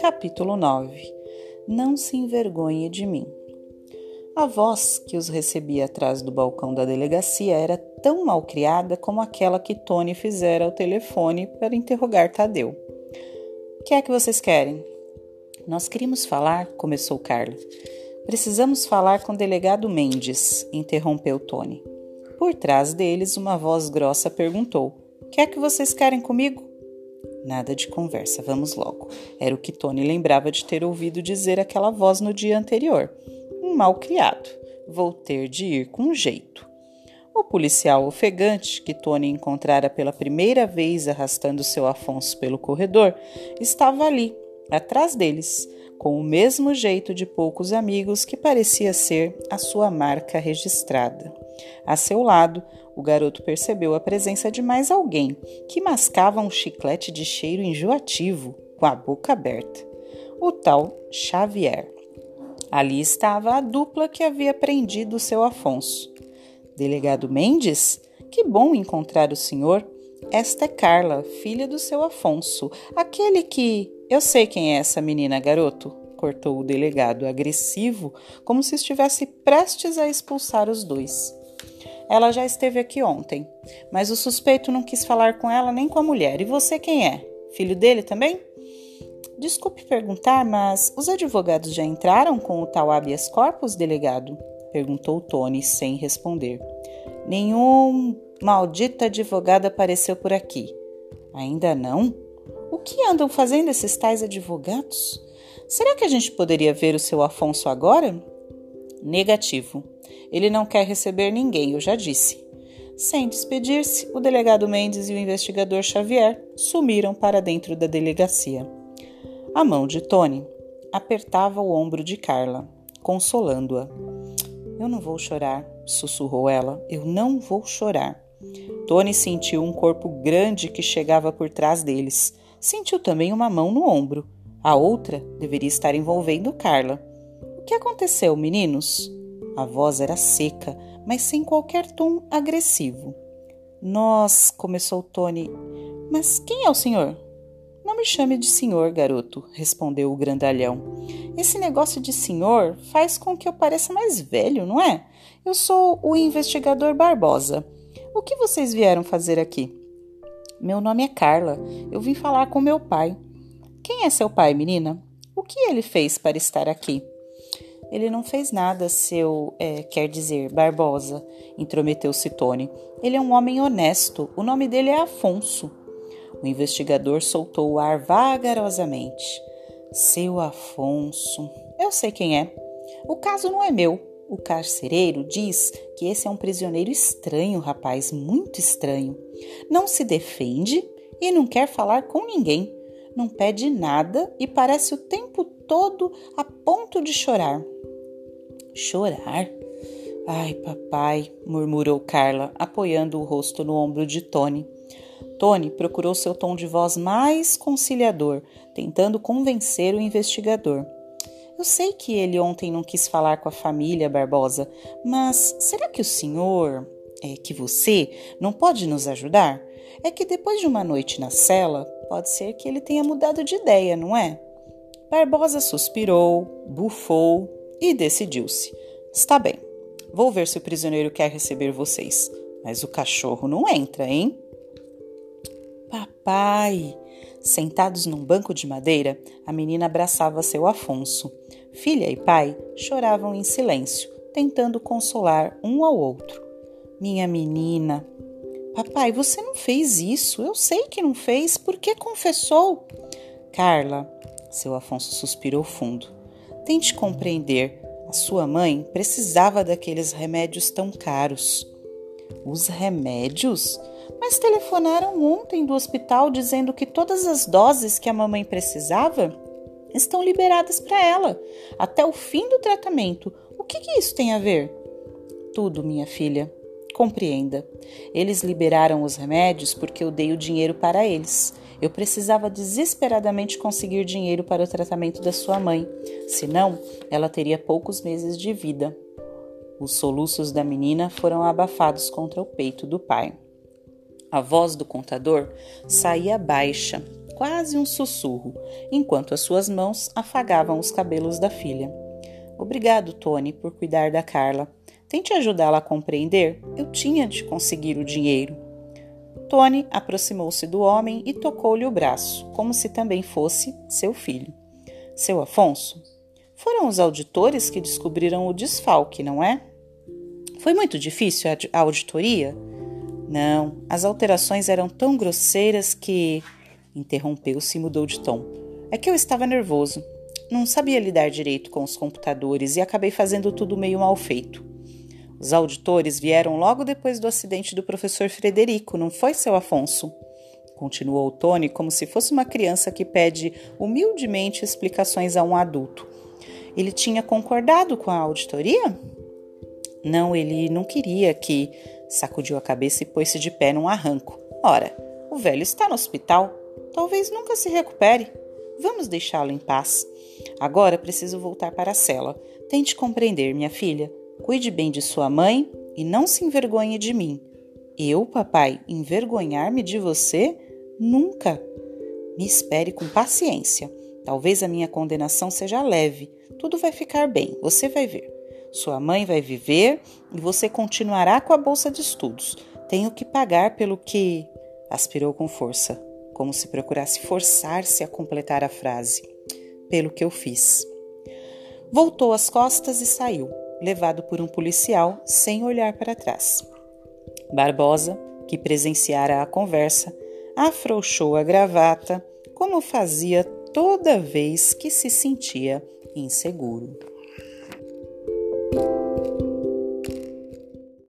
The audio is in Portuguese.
Capítulo 9 Não se envergonhe de mim. A voz que os recebia atrás do balcão da delegacia era tão mal criada como aquela que Tony fizera ao telefone para interrogar Tadeu. O que é que vocês querem? Nós queríamos falar, começou Carla. Precisamos falar com o delegado Mendes, interrompeu Tony. Por trás deles, uma voz grossa perguntou: que é que vocês querem comigo? Nada de conversa, vamos logo. Era o que Tony lembrava de ter ouvido dizer aquela voz no dia anterior. Um mal criado. Vou ter de ir com jeito. O policial ofegante, que Tony encontrara pela primeira vez arrastando seu Afonso pelo corredor, estava ali, atrás deles, com o mesmo jeito de poucos amigos que parecia ser a sua marca registrada. A seu lado, o garoto percebeu a presença de mais alguém que mascava um chiclete de cheiro enjoativo, com a boca aberta. O tal Xavier. Ali estava a dupla que havia prendido o seu Afonso. Delegado Mendes? Que bom encontrar o senhor. Esta é Carla, filha do seu Afonso, aquele que. Eu sei quem é essa menina, garoto, cortou o delegado, agressivo, como se estivesse prestes a expulsar os dois. Ela já esteve aqui ontem, mas o suspeito não quis falar com ela nem com a mulher. E você quem é? Filho dele também? Desculpe perguntar, mas os advogados já entraram com o tal habeas corpus, delegado? Perguntou Tony sem responder. Nenhum maldito advogado apareceu por aqui. Ainda não? O que andam fazendo esses tais advogados? Será que a gente poderia ver o seu Afonso agora? Negativo. Ele não quer receber ninguém, eu já disse. Sem despedir-se, o delegado Mendes e o investigador Xavier sumiram para dentro da delegacia. A mão de Tony apertava o ombro de Carla, consolando-a. Eu não vou chorar, sussurrou ela. Eu não vou chorar. Tony sentiu um corpo grande que chegava por trás deles. Sentiu também uma mão no ombro. A outra deveria estar envolvendo Carla. O que aconteceu, meninos? A voz era seca, mas sem qualquer tom agressivo. Nós, começou Tony. Mas quem é o senhor? Não me chame de senhor, garoto, respondeu o grandalhão. Esse negócio de senhor faz com que eu pareça mais velho, não é? Eu sou o investigador Barbosa. O que vocês vieram fazer aqui? Meu nome é Carla. Eu vim falar com meu pai. Quem é seu pai, menina? O que ele fez para estar aqui? Ele não fez nada, seu, é, quer dizer, Barbosa, intrometeu-se Tony. Ele é um homem honesto. O nome dele é Afonso. O investigador soltou o ar vagarosamente. Seu Afonso. Eu sei quem é. O caso não é meu. O carcereiro diz que esse é um prisioneiro estranho, rapaz, muito estranho. Não se defende e não quer falar com ninguém. Não pede nada e parece o tempo todo a ponto de chorar. Chorar? Ai, papai, murmurou Carla, apoiando o rosto no ombro de Tony. Tony procurou seu tom de voz mais conciliador, tentando convencer o investigador. Eu sei que ele ontem não quis falar com a família Barbosa, mas será que o senhor, é que você, não pode nos ajudar? É que depois de uma noite na cela, pode ser que ele tenha mudado de ideia, não é? Barbosa suspirou, bufou e decidiu-se. Está bem, vou ver se o prisioneiro quer receber vocês. Mas o cachorro não entra, hein? Papai! Sentados num banco de madeira, a menina abraçava seu Afonso. Filha e pai choravam em silêncio, tentando consolar um ao outro. Minha menina. Papai, você não fez isso. Eu sei que não fez. Por que confessou? Carla, seu Afonso suspirou fundo. Tente compreender. A sua mãe precisava daqueles remédios tão caros. Os remédios? Mas telefonaram ontem do hospital dizendo que todas as doses que a mamãe precisava estão liberadas para ela até o fim do tratamento. O que, que isso tem a ver? Tudo, minha filha. Compreenda. Eles liberaram os remédios porque eu dei o dinheiro para eles. Eu precisava desesperadamente conseguir dinheiro para o tratamento da sua mãe, senão ela teria poucos meses de vida. Os soluços da menina foram abafados contra o peito do pai. A voz do contador saía baixa, quase um sussurro, enquanto as suas mãos afagavam os cabelos da filha. Obrigado, Tony, por cuidar da Carla. Tente ajudá-la a compreender. Eu tinha de conseguir o dinheiro. Tony aproximou-se do homem e tocou-lhe o braço, como se também fosse seu filho. Seu Afonso? Foram os auditores que descobriram o desfalque, não é? Foi muito difícil a auditoria? Não, as alterações eram tão grosseiras que. Interrompeu-se e mudou de tom. É que eu estava nervoso. Não sabia lidar direito com os computadores e acabei fazendo tudo meio mal feito. Os auditores vieram logo depois do acidente do professor Frederico, não foi, seu Afonso? Continuou Tony como se fosse uma criança que pede humildemente explicações a um adulto. Ele tinha concordado com a auditoria? Não, ele não queria que. Sacudiu a cabeça e pôs-se de pé num arranco. Ora, o velho está no hospital. Talvez nunca se recupere. Vamos deixá-lo em paz. Agora preciso voltar para a cela. Tente compreender, minha filha. Cuide bem de sua mãe e não se envergonhe de mim. Eu, papai, envergonhar-me de você? Nunca. Me espere com paciência. Talvez a minha condenação seja leve. Tudo vai ficar bem, você vai ver. Sua mãe vai viver e você continuará com a bolsa de estudos. Tenho que pagar pelo que. aspirou com força como se procurasse forçar-se a completar a frase. Pelo que eu fiz. Voltou as costas e saiu, levado por um policial sem olhar para trás. Barbosa, que presenciara a conversa, afrouxou a gravata, como fazia toda vez que se sentia inseguro.